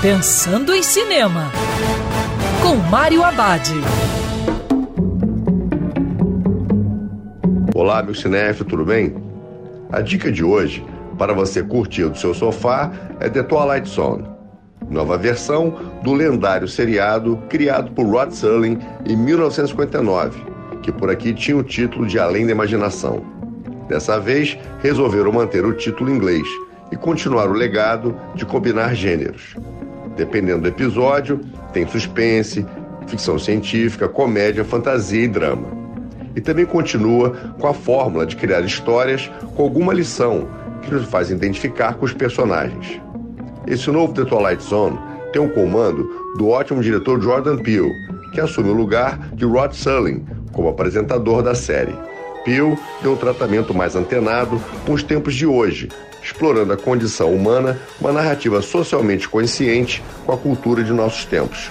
Pensando em Cinema, com Mário Abad. Olá, meu cinef, tudo bem? A dica de hoje, para você curtir do seu sofá, é The Twilight Zone, nova versão do lendário seriado criado por Rod Serling em 1959, que por aqui tinha o título de Além da Imaginação. Dessa vez, resolveram manter o título em inglês e continuar o legado de combinar gêneros. Dependendo do episódio, tem suspense, ficção científica, comédia, fantasia e drama. E também continua com a fórmula de criar histórias com alguma lição que nos faz identificar com os personagens. Esse novo The Twilight Zone tem o comando do ótimo diretor Jordan Peele, que assume o lugar de Rod Serling como apresentador da série. Peele tem um tratamento mais antenado com os tempos de hoje, explorando a condição humana, uma narrativa socialmente consciente com a cultura de nossos tempos.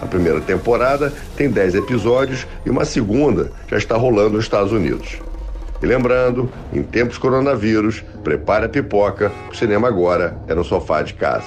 A primeira temporada tem 10 episódios e uma segunda já está rolando nos Estados Unidos. E lembrando, em tempos coronavírus, prepare a pipoca, o cinema agora é no sofá de casa.